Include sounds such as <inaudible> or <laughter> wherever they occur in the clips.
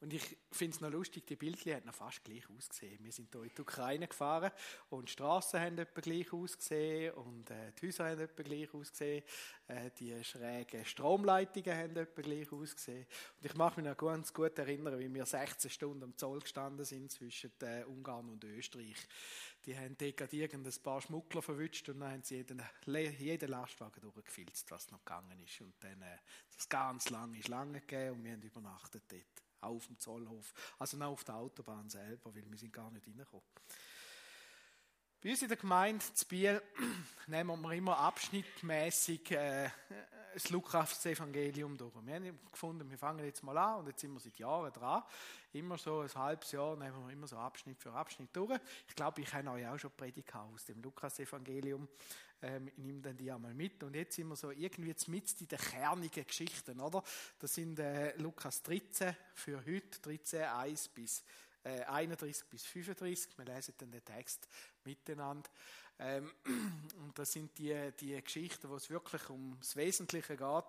Und ich finde es noch lustig, die Bildchen hat noch fast gleich ausgesehen. Wir sind hier in die Ukraine gefahren und die Straßen haben etwa gleich ausgesehen und äh, die Häuser haben etwa gleich ausgesehen. Äh, die schrägen Stromleitungen haben etwa gleich ausgesehen. Und ich mache mich noch ganz gut erinnern, wie wir 16 Stunden am Zoll gestanden sind zwischen äh, Ungarn und Österreich. Die haben dort irgendein paar Schmuggler verwünscht und dann haben sie jeden, jeden Lastwagen durchgefilzt, was noch gegangen ist. Und dann äh, das ganz lange Schlange gegeben und wir haben übernachtet dort auf dem Zollhof. Also noch auf der Autobahn selber, weil wir sind gar nicht reingekommen. Bei uns in der Gemeinde zu Biel <clears throat> nehmen wir immer abschnittmäßig äh, das Lukas-Evangelium durch. Wir haben gefunden, wir fangen jetzt mal an und jetzt sind wir seit Jahren dran. Immer so ein halbes Jahr nehmen wir immer so Abschnitt für Abschnitt durch. Ich glaube, ich habe euch auch schon Predigt aus dem Lukas-Evangelium. Ähm, ich nehme dann die einmal mit. Und jetzt sind wir so irgendwie jetzt mit in den kernigen Geschichten, oder? Das sind äh, Lukas 13 für heute, 13, 1 bis äh, 31 bis 35. Wir lesen dann den Text miteinander. Ähm, <clears throat> und das sind die, die Geschichten, wo es wirklich ums Wesentliche geht.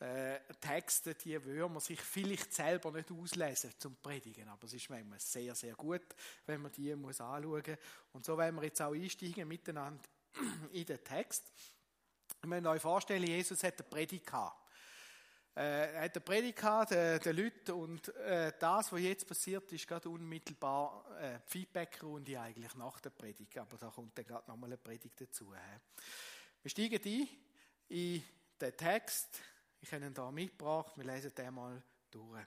Äh, Texte, die würde man sich vielleicht selber nicht auslesen zum Predigen, aber es ist manchmal sehr, sehr gut, wenn man die muss anschauen muss. Und so werden wir jetzt auch einsteigen miteinander in den Text. Ich möchte euch vorstellen, Jesus hat eine Predigt äh, er hat eine Predigt gehabt, den, den Leuten, und äh, das, was jetzt passiert, ist gerade unmittelbar äh, Feedback-Runde eigentlich nach der Predigt, aber da kommt dann gerade nochmal eine Predigt dazu. Wir steigen ein in den Text, ich habe ihn da mitgebracht, wir lesen den mal durch.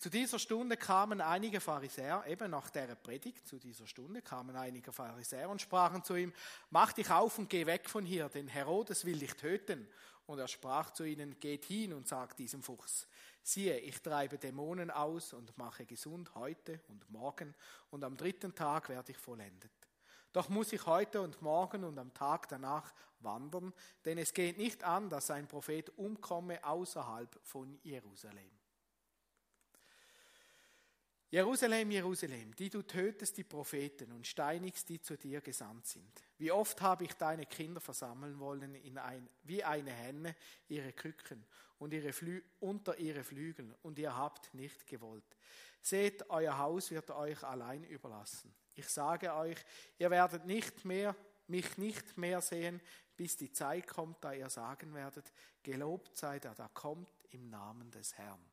Zu dieser Stunde kamen einige Pharisäer, eben nach der Predigt, zu dieser Stunde kamen einige Pharisäer und sprachen zu ihm, mach dich auf und geh weg von hier, denn Herodes will dich töten. Und er sprach zu ihnen, geht hin und sagt diesem Fuchs, siehe, ich treibe Dämonen aus und mache gesund heute und morgen und am dritten Tag werde ich vollendet. Doch muss ich heute und morgen und am Tag danach wandern, denn es geht nicht an, dass ein Prophet umkomme außerhalb von Jerusalem. Jerusalem, Jerusalem, die du tötest die Propheten und steinigst, die zu dir gesandt sind. Wie oft habe ich deine Kinder versammeln wollen, in ein, wie eine Henne ihre Küken und ihre Flü unter ihre Flügel, und ihr habt nicht gewollt. Seht, euer Haus wird euch allein überlassen. Ich sage euch, ihr werdet nicht mehr, mich nicht mehr sehen, bis die Zeit kommt, da ihr sagen werdet, gelobt sei der, da kommt im Namen des Herrn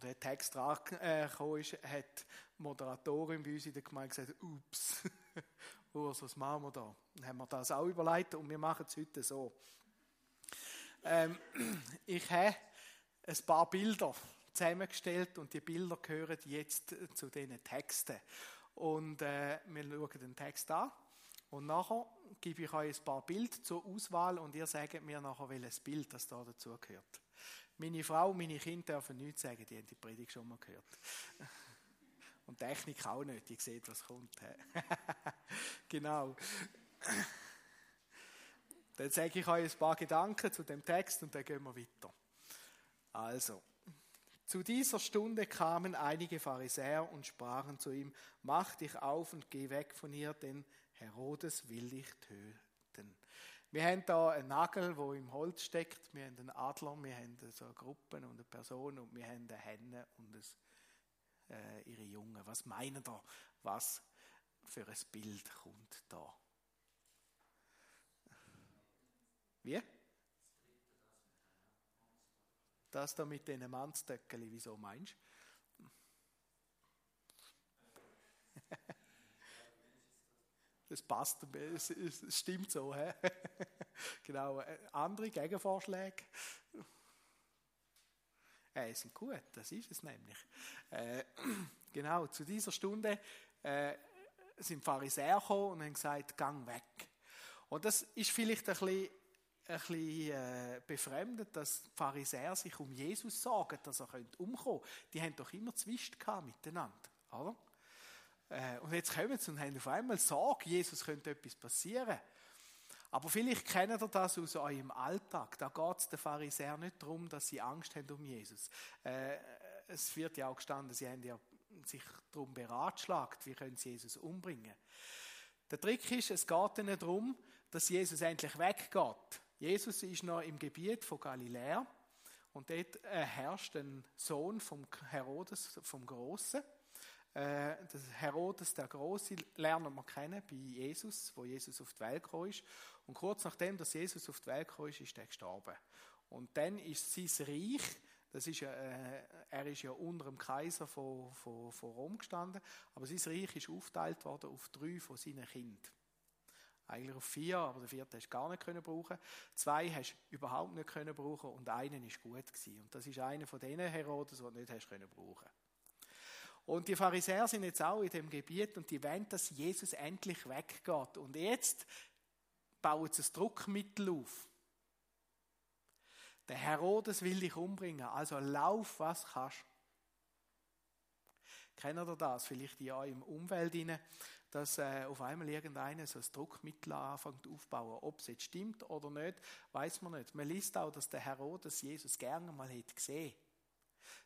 der Text rangekommen ist, hat die Moderatorin bei uns in der Gemeinde gesagt, ups, <laughs> Urs, was machen wir da? Dann haben wir das auch überlegt und wir machen es heute so. Ähm, <clears throat> ich habe ein paar Bilder zusammengestellt und die Bilder gehören jetzt zu diesen Texten. Und äh, wir schauen den Text an und nachher gebe ich euch ein paar Bilder zur Auswahl und ihr sagt mir nachher, welches Bild das da dazu gehört. Meine Frau meine Kinder dürfen nichts sagen, die haben die Predigt schon mal gehört. <laughs> Und Technik auch nicht, die sieht, was kommt. <laughs> genau. Dann sage ich euch ein paar Gedanken zu dem Text und dann gehen wir weiter. Also, zu dieser Stunde kamen einige Pharisäer und sprachen zu ihm, mach dich auf und geh weg von hier, denn Herodes will dich töten. Wir haben da einen Nagel, der im Holz steckt. Wir haben einen Adler, wir haben so eine Gruppe und eine Person und wir haben eine Henne und ein, äh, ihre Jungen. Was meinen da? Was für ein Bild kommt da? Wie? Das da mit diesen Mannstöckeli, wieso meinst du? Das passt, es, stimmt so. He? <laughs> genau. Äh, andere Gegenvorschläge? Äh, sind gut, das ist es nämlich. Äh, <clears throat> genau, zu dieser Stunde äh, sind Pharisäer gekommen und haben gesagt, gang weg. Und das ist vielleicht ein bisschen, ein bisschen äh, befremdet, dass Pharisäer sich um Jesus sorgen, dass er umkommen könnte. Die haben doch immer Zwist miteinander, oder? Äh, und jetzt kommen sie und haben auf einmal Sorge, Jesus könnte etwas passieren. Aber vielleicht kennt ihr das aus eurem Alltag. Da geht es den Pharisäern nicht darum, dass sie Angst haben um Jesus. Äh, es wird ja auch gestanden, sie haben ja sich darum beratschlagt, wie können sie Jesus umbringen. Der Trick ist, es geht ihnen darum, dass Jesus endlich weggeht. Jesus ist noch im Gebiet von Galiläa Und dort äh, herrscht ein Sohn vom Herodes, vom Großen. Äh, das Herodes der Große lernen wir kennen bei Jesus, wo Jesus auf die Welt gekommen ist. Und kurz nachdem, dass Jesus auf die Welt gekommen ist, ist er gestorben. Und dann ist sein Reich, das ist äh, er ist ja unter dem Kaiser von, von, von Rom gestanden, aber sein Reich ist aufgeteilt worden auf drei von seinen Kindern. Eigentlich auf vier, aber den vierten hast du gar nicht können brauchen. Zwei hast du überhaupt nicht können brauchen und einen ist gut gewesen. Und das ist einer von denen Herodes, den du nicht hast können. Und die Pharisäer sind jetzt auch in dem Gebiet und die wollen, dass Jesus endlich weggeht. Und jetzt bauen sie ein Druckmittel auf. Der Herodes will dich umbringen, also lauf, was kannst. Kennt ihr das? Vielleicht in eurem Umfeld, dass äh, auf einmal irgendeiner so ein Druckmittel anfängt aufzubauen. Ob es jetzt stimmt oder nicht, weiß man nicht. Man liest auch, dass der Herodes Jesus gerne mal hätte gesehen.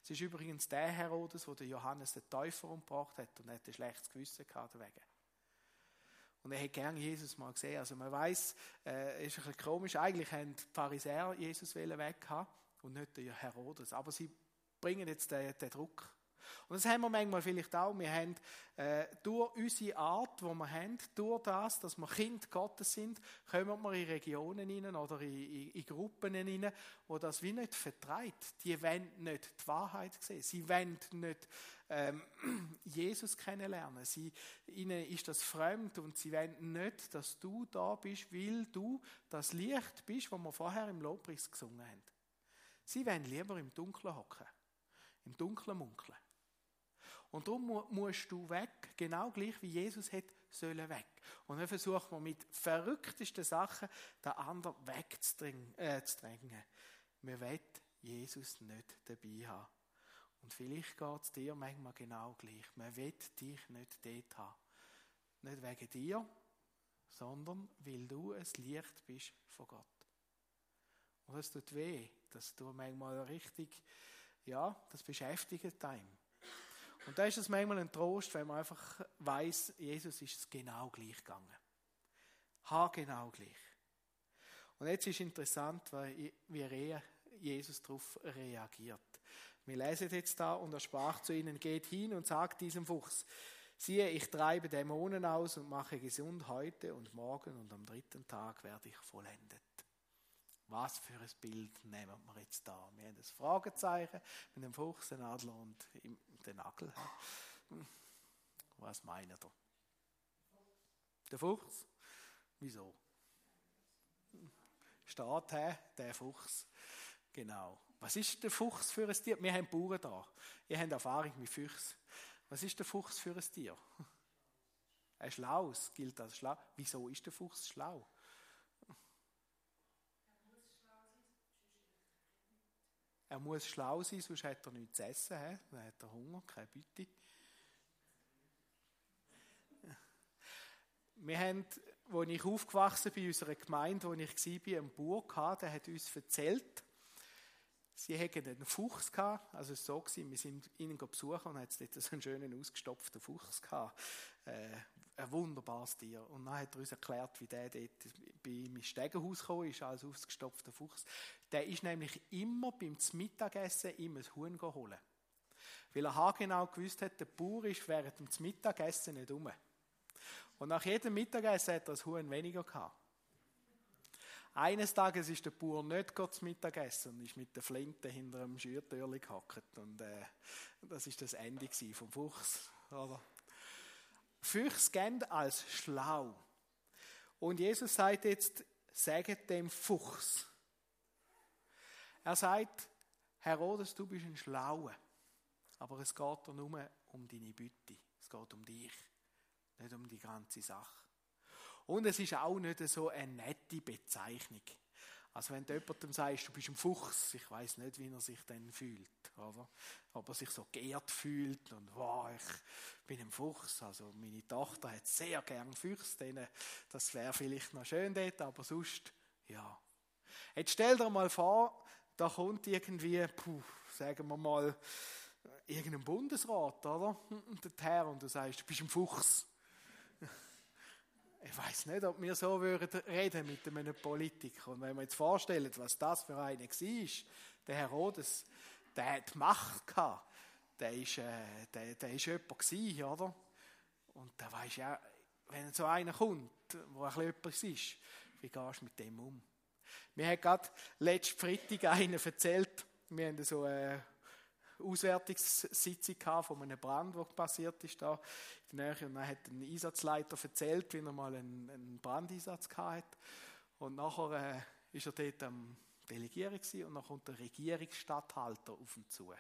Es ist übrigens der Herodes, der Johannes den Täufer umgebracht hat und hat ein schlechtes Gewissen gehabt deswegen. Und er hätte gerne Jesus mal gesehen. Also man weiß, äh, ist ein bisschen komisch. Eigentlich haben die Pharisäer Jesus weg und nicht der Herodes. Aber sie bringen jetzt den, den Druck und das haben wir manchmal vielleicht auch. Wir haben äh, durch unsere Art, die wir haben, durch das, dass wir Kind Gottes sind, kommen wir in Regionen hinein oder in, in, in Gruppen hinein, wo das wie nicht vertreibt. Die wollen nicht die Wahrheit sehen. Sie wollen nicht ähm, <clears throat> Jesus kennenlernen. Sie, ihnen ist das fremd und sie wollen nicht, dass du da bist, weil du das Licht bist, das wir vorher im Lobpreis gesungen haben. Sie wollen lieber im Dunkeln hocken, im Dunkeln munkeln. Und darum musst du weg, genau gleich wie Jesus hat sollen weg. Und dann versucht man mit verrücktesten Sachen den anderen wegzudrängen. Äh, Wir wollen Jesus nicht dabei haben. Und vielleicht geht es dir manchmal genau gleich. Man will dich nicht dort haben. Nicht wegen dir, sondern weil du ein Licht bist von Gott. Und es tut weh, dass du manchmal richtig, ja, das beschäftigt einen. Und da ist es manchmal ein Trost, wenn man einfach weiß, Jesus ist es genau gleich gegangen. Ha genau gleich. Und jetzt ist interessant, wie Jesus darauf reagiert. Wir lesen jetzt da und er sprach zu ihnen, geht hin und sagt diesem Fuchs, siehe, ich treibe Dämonen aus und mache gesund heute und morgen und am dritten Tag werde ich vollendet. Was für ein Bild nehmen wir jetzt da? Wir haben das Fragezeichen mit dem Fuchs, den Adler und den Nagel. Was meint ihr? Der Fuchs? Wieso? Steht der Fuchs. Genau. Was ist der Fuchs für ein Tier? Wir haben Bauern da. Ihr habt Erfahrung mit Füchsen. Was ist der Fuchs für ein Tier? Ein Schlaues gilt als schlau. Wieso ist der Fuchs schlau? Er muss schlau sein, sonst hat er nichts zu essen, he? dann hat er Hunger, keine Bitte. Wir haben, als ich aufgewachsen bin, in unserer Gemeinde, wo ich war, einen Bauer der hat uns erzählt, sie hätten einen Fuchs gehabt, also es war so, wir sind ihn besuchen und hatten dort so einen schönen ausgestopften Fuchs gehabt. Äh, ein wunderbares Tier. Und dann hat er uns erklärt, wie der dort bei ihm ins Stegenhaus gekommen ist, als ausgestopfter Fuchs. Der ist nämlich immer beim Mittagessen immer ein Huhn holen. Weil er genau gewusst hat, der Bauer ist während dem Mittagessen nicht um. Und nach jedem Mittagessen hat er ein Huhn weniger gehabt. Eines Tages ist der Bauer nicht zum Mittagessen und ist mit der Flinte hinter einem Schürtürli gehackt. Und äh, das ist das Ende vom Fuchs. Oder? Füchs gern als schlau. Und Jesus sagt jetzt, sagt dem Fuchs. Er sagt, Herodes, du bist ein Schlauer. Aber es geht nur um deine Bütte. Es geht um dich. Nicht um die ganze Sache. Und es ist auch nicht so eine nette Bezeichnung. Also wenn du jemandem sagst, du bist ein Fuchs, ich weiß nicht, wie er sich dann fühlt, oder? Ob er sich so geehrt fühlt und wow, ich bin ein Fuchs. Also meine Tochter hat sehr gern Füchse, das wäre vielleicht noch schön dort, aber sonst, ja. Jetzt stell dir mal vor, da kommt irgendwie, puh, sagen wir mal, irgendein Bundesrat, oder? <laughs> Der Herr und du sagst, du bist ein Fuchs. <laughs> Ich weiß nicht, ob wir so würden reden mit einem Politiker. Und wenn wir jetzt vorstellen, was das für einer war, der Herodes, der hat Macht gehabt. Der ist, äh, der, der ist jemand gewesen, oder? Und da weisst ja, wenn so einer kommt, wo ein etwas ist, wie gehst du mit dem um? Mir hat gerade letzten Freitag einer erzählt, wir haben so eine Auswertungssitzung von einem Brand, der passiert ist da in der Nähe. Und dann hat ein Einsatzleiter erzählt, wie er mal einen, einen Brandeinsatz hatte. Und nachher äh, ist er dort am Delegieren gewesen, und dann kommt der Regierungsstatthalter auf ihn zu. Und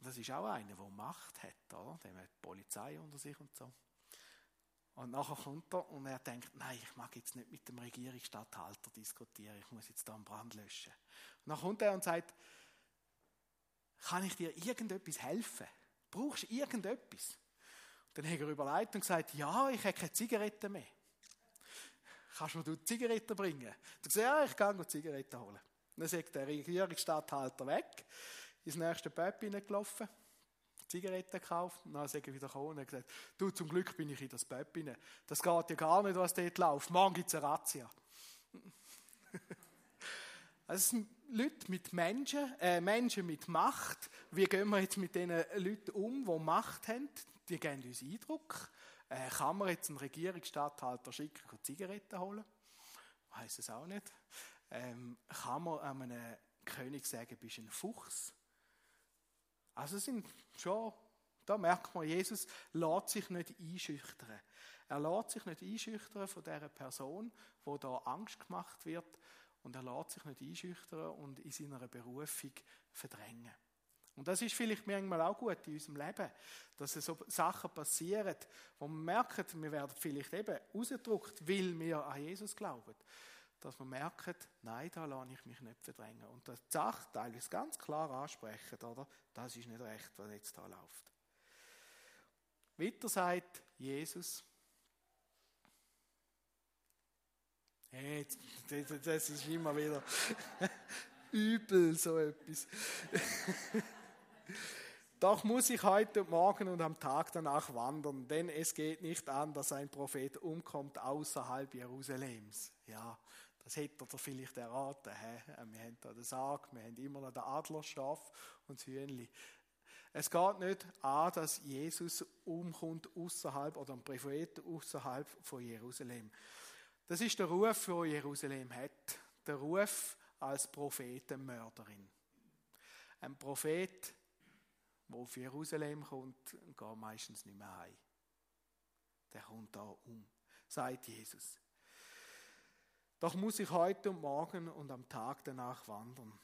das ist auch einer, der Macht hat, oder? Der hat die Polizei unter sich und so. Und nachher kommt er und er denkt, nein, ich mag jetzt nicht mit dem Regierungsstatthalter diskutieren, ich muss jetzt da einen Brand löschen. Und dann kommt er und sagt, kann ich dir irgendetwas helfen? Brauchst du irgendetwas? Und dann hat er überlegt und gesagt, ja, ich habe keine Zigaretten mehr. Kannst du mir Zigaretten bringen? Du sagst, ja, ich gehe Zigaretten holen. Dann sagt der Regierungsstatthalter weg, ins nächste Pub hineingelaufen, Zigaretten gekauft, und dann ist er wieder gekommen und gesagt, du, zum Glück bin ich in das hinein. Das geht ja gar nicht, was dort läuft. Morgen gibt es eine Razzia. <laughs> Es sind Leute mit Menschen, äh, Menschen mit Macht. Wie gehen wir jetzt mit den Leuten um, die Macht haben? Die geben uns Eindruck. Äh, kann man jetzt einen Regierungsstatthalter schicken, Zigaretten holen? Weiß es auch nicht. Ähm, kann man einem König sagen, bist ein Fuchs? Also sind schon, da merkt man, Jesus lässt sich nicht einschüchtern. Er lässt sich nicht einschüchtern von dieser Person, wo da Angst gemacht wird und er lässt sich nicht einschüchtern und in seiner Berufung verdrängen. Und das ist vielleicht manchmal auch gut in unserem Leben, dass so Sachen passieren, wo man merkt, wir werden vielleicht eben rausgedruckt, weil wir an Jesus glauben. Dass wir merken, nein, da lasse ich mich nicht verdrängen. Und das Sachteil ist ganz klar ansprechen, oder? Das ist nicht recht, was jetzt da läuft. Weiter sagt Jesus, Hey, das ist immer wieder <laughs> übel, so etwas. <laughs> Doch muss ich heute Morgen und am Tag danach wandern, denn es geht nicht an, dass ein Prophet umkommt außerhalb Jerusalems. Ja, das hätte er vielleicht erraten. He? Wir haben da den Sarg, wir haben immer noch den Adlerschaf und das Hühnli. Es geht nicht an, dass Jesus umkommt außerhalb oder ein Prophet außerhalb von Jerusalem. Das ist der Ruf, den Jerusalem hat. Der Ruf als Prophetenmörderin. Ein Prophet, der auf Jerusalem kommt, geht meistens nicht mehr heim. Der kommt da um, sagt Jesus. Doch muss ich heute und morgen und am Tag danach wandern.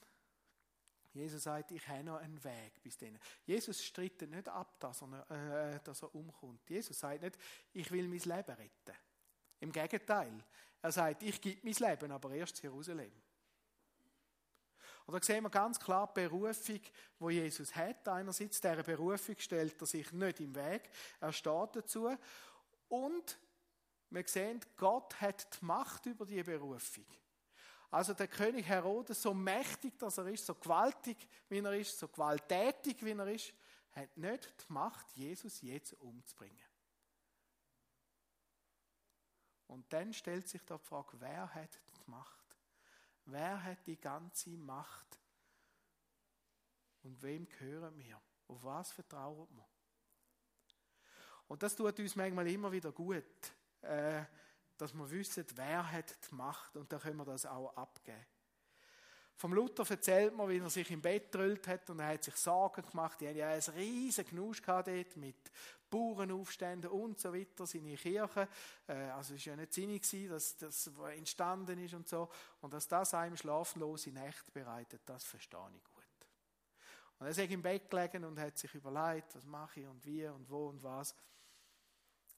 Jesus sagt, ich habe noch einen Weg bis dahin. Jesus streitet nicht ab, dass er, äh, dass er umkommt. Jesus sagt nicht, ich will mein Leben retten. Im Gegenteil. Er sagt, ich gebe mein Leben, aber erst Jerusalem. Und da sehen wir ganz klar die Berufung, wo Jesus hat. Einerseits, dieser Berufung stellt er sich nicht im Weg. Er steht dazu. Und wir sehen, Gott hat die Macht über die Berufung. Also der König Herodes, so mächtig, dass er ist, so gewaltig, wie er ist, so gewalttätig, wie er ist, hat nicht die Macht, Jesus jetzt umzubringen. Und dann stellt sich da die Frage, wer hat die Macht? Wer hat die ganze Macht? Und wem gehören wir? Auf was vertrauen wir? Und das tut uns manchmal immer wieder gut, äh, dass wir wissen, wer hat die Macht und dann können wir das auch abgeben. Vom Luther erzählt man, wie er sich im Bett drüllt hat und er hat sich Sorgen gemacht. Die haben ja ein riesen Knusch dort mit Bauernaufständen und so weiter, seine Kirche. Äh, also es war ja nicht sinnig, dass das entstanden ist und so. Und dass das einem schlaflose Nächte bereitet, das verstehe ich gut. Und er ist im Bett gelegen und hat sich überlegt, was mache ich und wie und wo und was.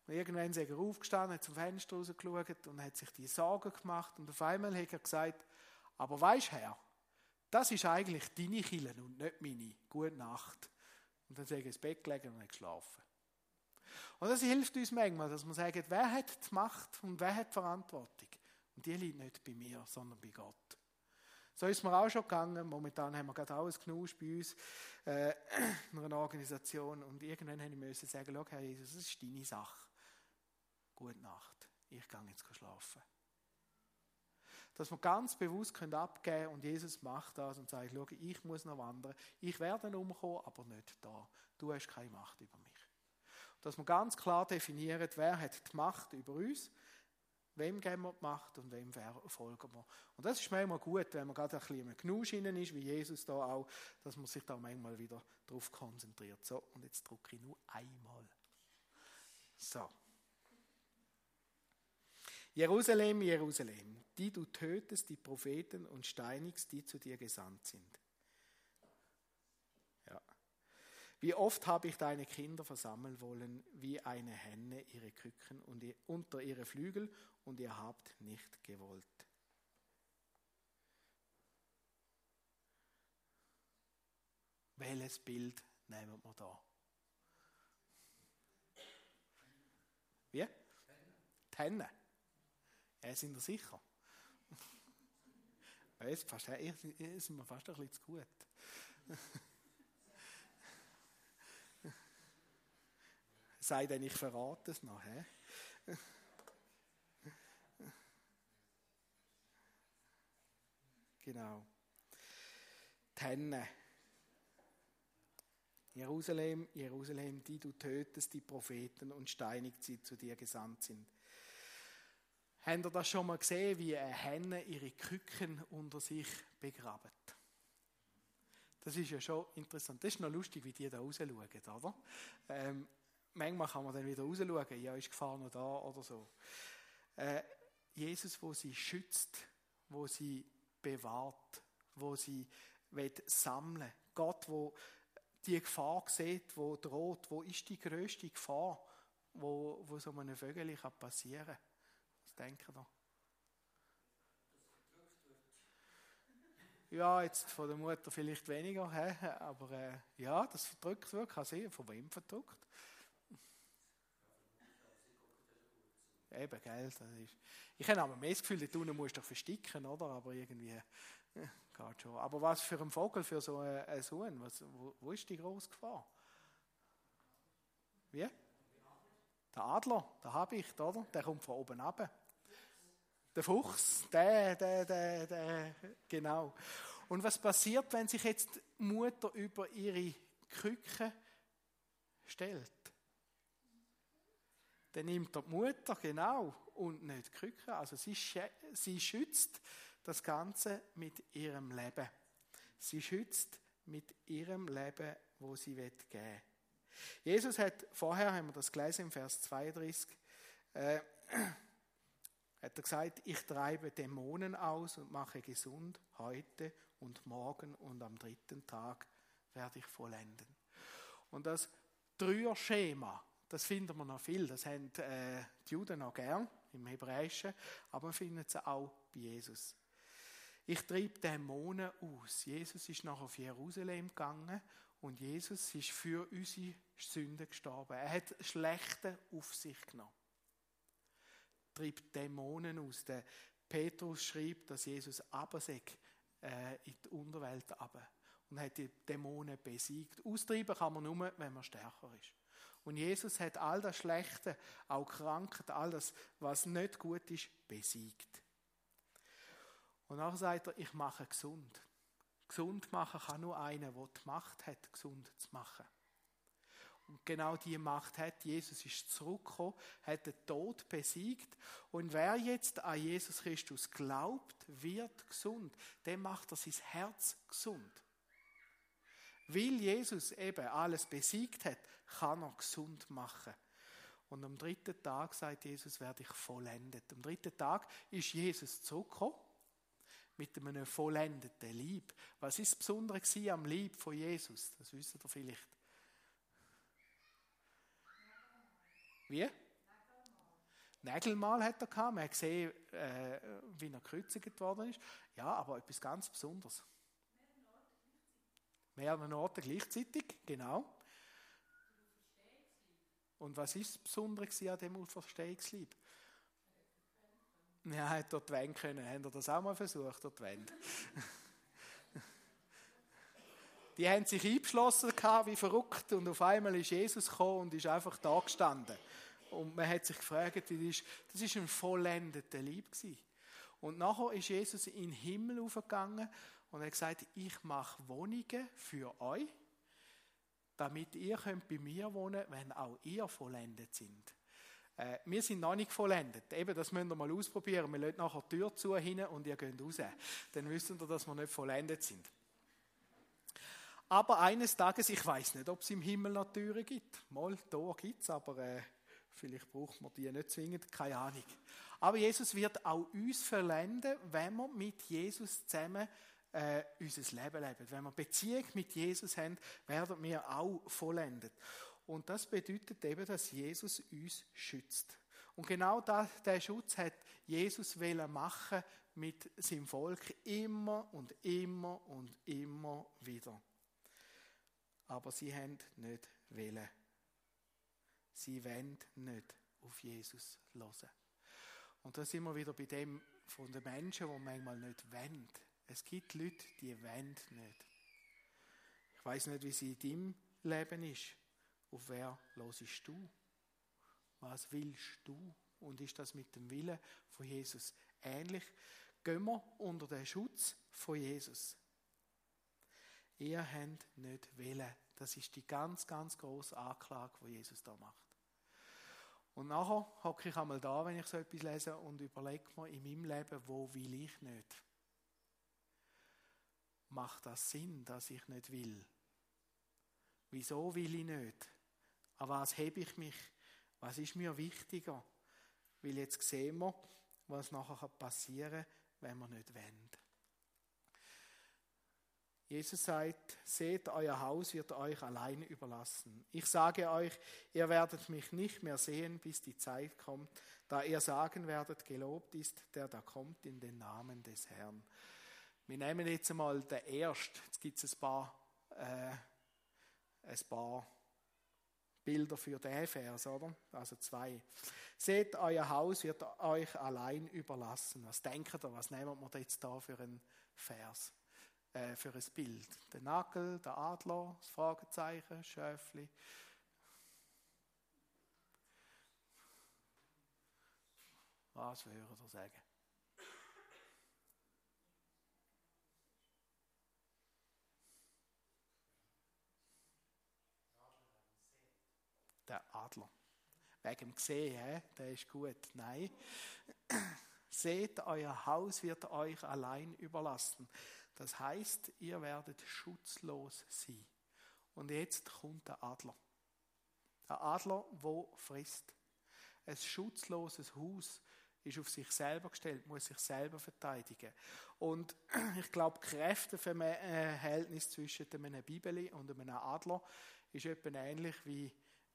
Und irgendwann ist er aufgestanden, hat zum Fenster rausgeschaut und hat sich die Sorgen gemacht und auf einmal hat er gesagt, aber weisst Herr, das ist eigentlich deine Kille und nicht meine. Gute Nacht. Und dann sage ich ins Bett gelegen und geschlafen. Und das hilft uns manchmal, dass wir sagen, wer hat die Macht und wer hat die Verantwortung? Und die liegt nicht bei mir, sondern bei Gott. So ist mir auch schon gegangen. Momentan haben wir gerade alles genuscht bei uns äh, <clears throat> in einer Organisation. Und irgendwann habe ich sagen, schau, Herr Jesus, das ist deine Sache. gute Nacht, ich gehe jetzt schlafen. Dass wir ganz bewusst können abgeben und Jesus macht das und sagt, schau, ich muss noch wandern, ich werde umkommen, aber nicht da. Du hast keine Macht über mich. Dass wir ganz klar definieren, wer hat die Macht über uns, wem geben wir die Macht und wem folgen wir. Und das ist manchmal gut, wenn man gerade ein bisschen im Genusch ist, wie Jesus da auch, dass man sich da manchmal wieder darauf konzentriert. So, und jetzt drücke ich nur einmal. So. Jerusalem, Jerusalem, die du tötest die Propheten und steinigst, die zu dir gesandt sind. Ja. Wie oft habe ich deine Kinder versammeln wollen, wie eine Henne ihre Küken unter ihre Flügel, und ihr habt nicht gewollt. Welches Bild nehmen wir da? Wie? Die Henne. Ja, sind wir sicher? <laughs> Jetzt sind wir fast ein bisschen zu gut. <laughs> Sei denn, ich verrate es noch. He? Genau. Die Henne. Jerusalem, Jerusalem, die du tötest, die Propheten und steinigt sie zu dir gesandt sind. Habt ihr das schon mal gesehen, wie eine Henne ihre Küken unter sich begraben? Das ist ja schon interessant. Das ist noch lustig, wie die da rausschauen, oder? Ähm, manchmal kann man dann wieder rausschauen, ja, ist Gefahr noch da oder so. Äh, Jesus, wo sie schützt, wo sie bewahrt, wo sie sammeln will. Gott, wo die Gefahr sieht, wo droht, wo ist die größte Gefahr, wo, wo so einem Vögel passieren kann. Was denken ihr? Ja, jetzt von der Mutter vielleicht weniger, aber äh, ja, das verdrückt wirklich. Also, von wem verdrückt? Eben, gell, das ist. Ich habe aber mehr das Gefühl, die unten musst du versticken, oder? Aber irgendwie äh, geht schon. Aber was für ein Vogel, für so einen Sohn? Was, wo, wo ist die große Gefahr? Wie? Der Adler, der Habicht, oder? Der kommt von oben ab. Der Fuchs, der, der, der, der, genau. Und was passiert, wenn sich jetzt Mutter über ihre Küche stellt? Dann nimmt die Mutter, genau, und nicht die Küche. Also sie, sie schützt das Ganze mit ihrem Leben. Sie schützt mit ihrem Leben, wo sie geben will. Jesus hat, vorher haben wir das gelesen im Vers 32, äh, hat er gesagt, ich treibe Dämonen aus und mache gesund heute und morgen und am dritten Tag werde ich vollenden. Und das Dreier-Schema, das finden wir noch viel, das haben äh, die Juden noch gern im Hebräischen, aber man findet es auch bei Jesus. Ich trieb Dämonen aus. Jesus ist nachher auf Jerusalem gegangen und Jesus ist für unsere Sünden gestorben. Er hat Schlechte auf sich genommen. Trieb Dämonen aus. Der Petrus schreibt, dass Jesus abseg äh, in die Unterwelt ab und hat die Dämonen besiegt. Austreiben kann man nur, wenn man stärker ist. Und Jesus hat all das Schlechte, auch Krankheit, all das, was nicht gut ist, besiegt. Und dann sagt er, ich mache gesund. Gesund machen kann nur einer, der die Macht hat, gesund zu machen. Und genau die Macht hat Jesus ist zurückgekommen, hat den Tod besiegt. Und wer jetzt an Jesus Christus glaubt, wird gesund. Dem macht er sein Herz gesund. Weil Jesus eben alles besiegt hat, kann er gesund machen. Und am dritten Tag, sagt Jesus, werde ich vollendet. Am dritten Tag ist Jesus zurückgekommen mit einem vollendeten Lieb. Was ist das Besondere am Lieb von Jesus? Das wisst ihr vielleicht. Wie? Nägelmal hat er gehabt. Man hat gesehen, äh, wie er gekreuzigt worden ist. Ja, aber etwas ganz Besonderes. Mehrere Orte gleichzeitig, genau. Und was ist das Besondere an dem Auferstehungslieb? Ja, hat dort wenden können. Haben ihr das auch mal versucht, dort wenden? <laughs> Die haben sich eingeschlossen wie verrückt und auf einmal ist Jesus gekommen und ist einfach da gestanden. Und man hat sich gefragt, das ist, das ist ein vollendeter Lieb gewesen. Und nachher ist Jesus in den Himmel aufgegangen und hat gesagt, ich mache Wohnungen für euch, damit ihr könnt bei mir wohnen wenn auch ihr vollendet sind. Äh, wir sind noch nicht vollendet. Eben, das müsst ihr mal ausprobieren. Wir lassen nachher die Tür zu hin und ihr geht raus. Dann wisst ihr, dass wir nicht vollendet sind. Aber eines Tages, ich weiß nicht, ob es im Himmel noch Türen gibt. Mal, da gibt es, aber äh, vielleicht braucht man die nicht zwingend, keine Ahnung. Aber Jesus wird auch uns verlenden, wenn wir mit Jesus zusammen äh, unser Leben leben. Wenn wir Beziehung mit Jesus haben, werden wir auch vollendet. Und das bedeutet eben, dass Jesus uns schützt. Und genau das, der Schutz hat Jesus machen mit seinem Volk immer und immer und immer wieder aber sie haben nicht wählen. Sie wollen nicht auf Jesus hören. Und da sind wir wieder bei dem von den Menschen, die manchmal nicht wollen. Es gibt Leute, die wollen nicht. Ich weiß nicht, wie es in deinem Leben ist. Auf wer hörst du? Was willst du? Und ist das mit dem Willen von Jesus ähnlich? Gehen wir unter den Schutz von Jesus. Ihr habt nicht wählen. Das ist die ganz, ganz große Anklage, die Jesus da macht. Und nachher hocke ich einmal da, wenn ich so etwas lese und überlege mir in meinem Leben, wo will ich nicht? Macht das Sinn, dass ich nicht will? Wieso will ich nicht? An was hebe ich mich? Was ist mir wichtiger? Weil jetzt sehen wir, was nachher passieren kann, wenn wir nicht wollen. Jesus sagt, seht, euer Haus wird euch allein überlassen. Ich sage euch, ihr werdet mich nicht mehr sehen, bis die Zeit kommt, da ihr sagen werdet, gelobt ist der da kommt in den Namen des Herrn. Wir nehmen jetzt einmal den ersten. Jetzt gibt es ein paar, äh, ein paar Bilder für den Vers, oder? Also zwei. Seht, euer Haus wird euch allein überlassen. Was denkt ihr, was nehmen wir jetzt da für einen Vers? äh, für ein Bild. Der Nagel, der Adler, das Fragezeichen, das Schäfli. Was würdet ihr sagen? Der Adler. Wegen dem Gesehen, der ist gut. Nein. <clears throat> Seht, euer Haus wird euch allein überlassen. Das heißt, ihr werdet schutzlos sein. Und jetzt kommt der Adler. Der Adler, wo frisst. Ein schutzloses Haus ist auf sich selber gestellt, muss sich selber verteidigen. Und <clears throat> ich glaube, Kräfteverhältnis zwischen einem Bibeli und einem Adler ist etwa ähnlich wie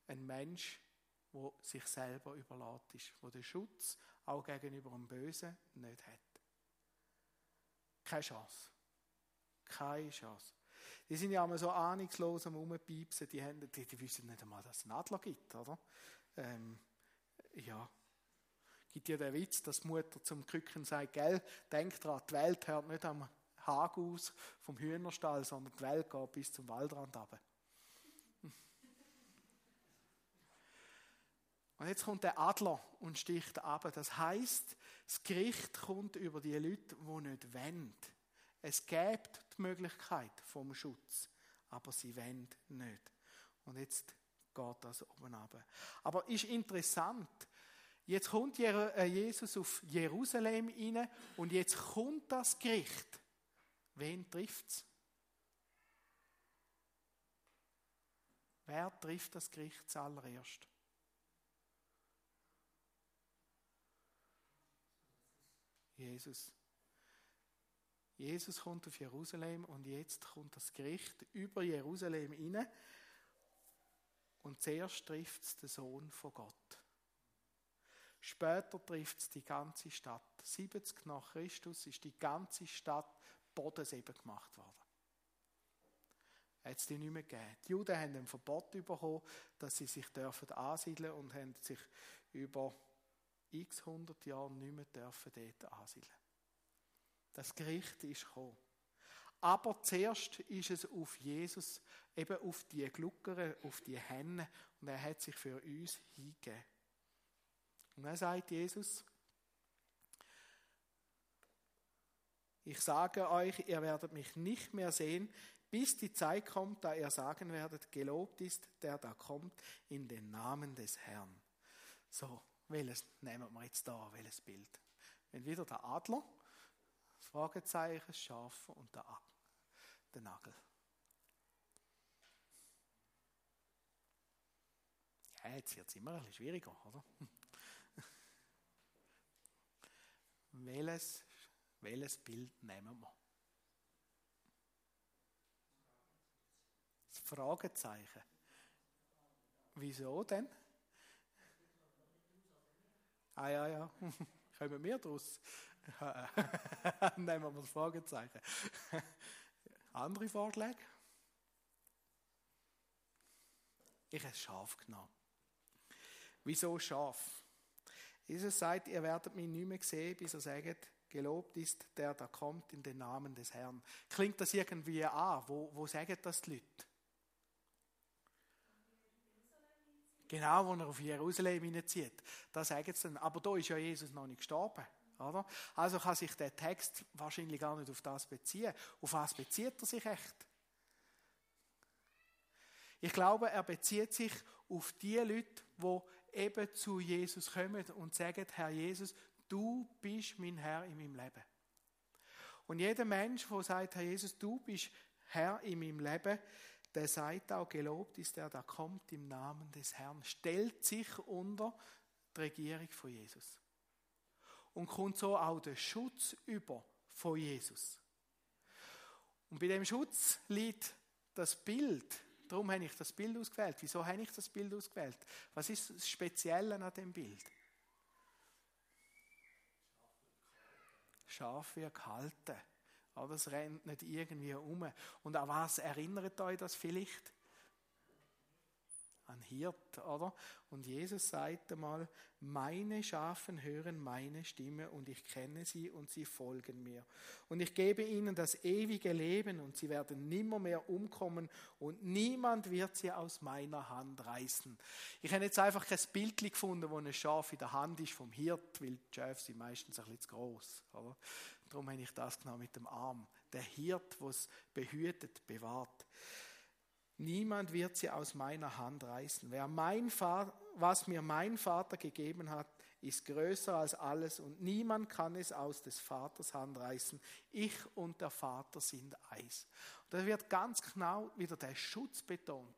ein Mensch, wo sich selber überlässt ist, wo den Schutz auch gegenüber dem Bösen nicht hat. Keine Chance. Keine Chance. Die sind ja immer so ahnungslos am Rumpiepsen, die, haben, die, die wissen nicht einmal, dass es einen Adler gibt, oder? Ähm, ja. Gibt ja den Witz, dass die Mutter zum Krücken sagt, gell, denkt dran, die Welt hört nicht am Hag aus vom Hühnerstall, sondern die Welt geht bis zum Waldrand runter. Und jetzt kommt der Adler und sticht ab. Das heißt, das Gericht kommt über die Leute, die nicht wollen. Es gibt die Möglichkeit vom Schutz, aber sie wollen nicht. Und jetzt geht das oben ab. Aber ist interessant. Jetzt kommt äh, Jesus auf Jerusalem inne und jetzt kommt das Gericht. Wen trifft's? Wer trifft das Gericht zuallererst? Jesus. Jesus kommt auf Jerusalem und jetzt kommt das Gericht über Jerusalem inne und zuerst trifft es den Sohn von Gott. Später trifft es die ganze Stadt. 70 nach Christus ist die ganze Stadt Bodenseben gemacht worden. Hat es die nicht mehr gegeben. Die Juden haben ein Verbot bekommen, dass sie sich dürfen ansiedeln und haben sich über x hundert Jahre nicht mehr dürfen dort ansiedeln. Das Gericht ist gekommen. Aber zuerst ist es auf Jesus, eben auf die Gluckere, auf die Hände, und er hat sich für uns hingegeben. Und dann sagt Jesus, ich sage euch, ihr werdet mich nicht mehr sehen, bis die Zeit kommt, da ihr sagen werdet, gelobt ist der da kommt in den Namen des Herrn. So, welches nehmen wir jetzt da, welches Bild? Wenn wieder der Adler, das Fragezeichen, das Schaf und der, der Nagel. Ja, jetzt wird es immer ein bisschen schwieriger, oder? <laughs> welches, welches Bild nehmen wir? Das Fragezeichen. Wieso denn? Ah ja, ja. <laughs> Kommen wir draus? <laughs> Nehmen wir das Fragezeichen. <laughs> Andere Vorschläge? Ich habe Schaf genommen. Wieso Schaf? Jesus sagt, ihr werdet mich nicht mehr sehen, bis er sagt, gelobt ist der, der kommt in den Namen des Herrn. Klingt das irgendwie an? Wo, wo sagen das die Leute? Genau, wo er auf Jerusalem hineinzieht. Da sagen sie dann. Aber da ist ja Jesus noch nicht gestorben. Oder? Also kann sich der Text wahrscheinlich gar nicht auf das beziehen. Auf was bezieht er sich echt? Ich glaube, er bezieht sich auf die Leute, die eben zu Jesus kommen und sagen, Herr Jesus, du bist mein Herr in meinem Leben. Und jeder Mensch, der sagt, Herr Jesus, du bist Herr in meinem Leben, der sagt auch, gelobt ist der, der kommt im Namen des Herrn, stellt sich unter die Regierung von Jesus. Und kommt so auch den Schutz über von Jesus. Und bei dem Schutz liegt das Bild. Darum habe ich das Bild ausgewählt. Wieso habe ich das Bild ausgewählt? Was ist das Spezielle an dem Bild? Schaf wird gehalten. Aber es rennt nicht irgendwie um. Und an was erinnert euch das vielleicht? An Hirt, oder? Und Jesus sagt einmal, meine Schafen hören meine Stimme und ich kenne sie und sie folgen mir. Und ich gebe ihnen das ewige Leben und sie werden nimmer mehr umkommen und niemand wird sie aus meiner Hand reißen. Ich habe jetzt einfach kein Bild gefunden, wo ein Schaf in der Hand ist vom Hirt, weil die Schafe sind meistens ein bisschen zu gross, oder? Darum habe ich das genau mit dem Arm. Der Hirt, was behütet, bewahrt. Niemand wird sie aus meiner Hand reißen. Wer mein Vater, was mir mein Vater gegeben hat, ist größer als alles und niemand kann es aus des Vaters Hand reißen. Ich und der Vater sind eins. Und da wird ganz genau wieder der Schutz betont.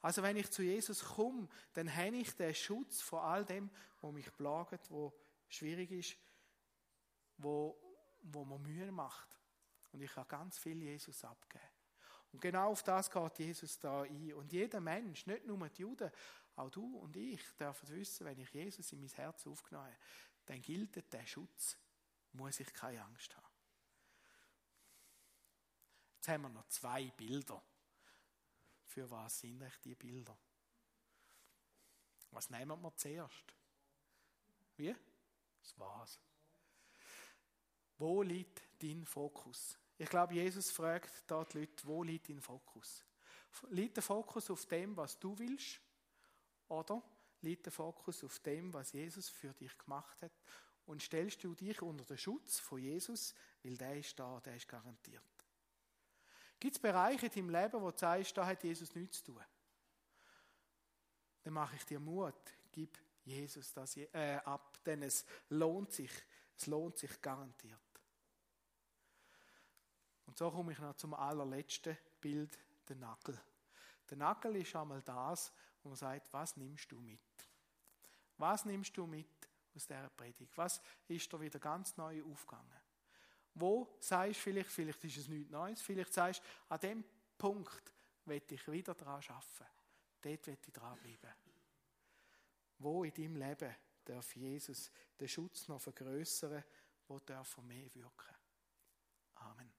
Also wenn ich zu Jesus komme, dann habe ich den Schutz vor all dem, wo mich plagt, wo schwierig ist, wo wo man Mühe macht. Und ich kann ganz viel Jesus abgeben. Und genau auf das geht Jesus da ein. Und jeder Mensch, nicht nur die Juden, auch du und ich, dürfen wissen, wenn ich Jesus in mein Herz aufgenommen habe, dann gilt der Schutz. Muss ich keine Angst haben. Jetzt haben wir noch zwei Bilder. Für was sind euch die Bilder? Was nehmen wir zuerst? Wie? Das war's. Wo liegt dein Fokus? Ich glaube, Jesus fragt dort die Leute, wo liegt dein Fokus? Liegt der Fokus auf dem, was du willst? Oder liegt der Fokus auf dem, was Jesus für dich gemacht hat? Und stellst du dich unter den Schutz von Jesus, weil der ist da, der ist garantiert. Gibt es Bereiche in deinem Leben, wo du sagst, da hat Jesus nichts zu tun? Dann mache ich dir Mut, gib Jesus das äh, ab, denn es lohnt sich, es lohnt sich garantiert. Und so komme ich noch zum allerletzten Bild, der Nagel. Der Nagel ist einmal das, wo man sagt, was nimmst du mit? Was nimmst du mit aus dieser Predigt? Was ist da wieder ganz neu aufgegangen? Wo sagst du vielleicht, vielleicht ist es nichts Neues, vielleicht sagst du, an dem Punkt will ich wieder daran arbeiten. Dort will ich dranbleiben. Wo in deinem Leben darf Jesus den Schutz noch vergrößern, wo darf er mehr wirken? Amen.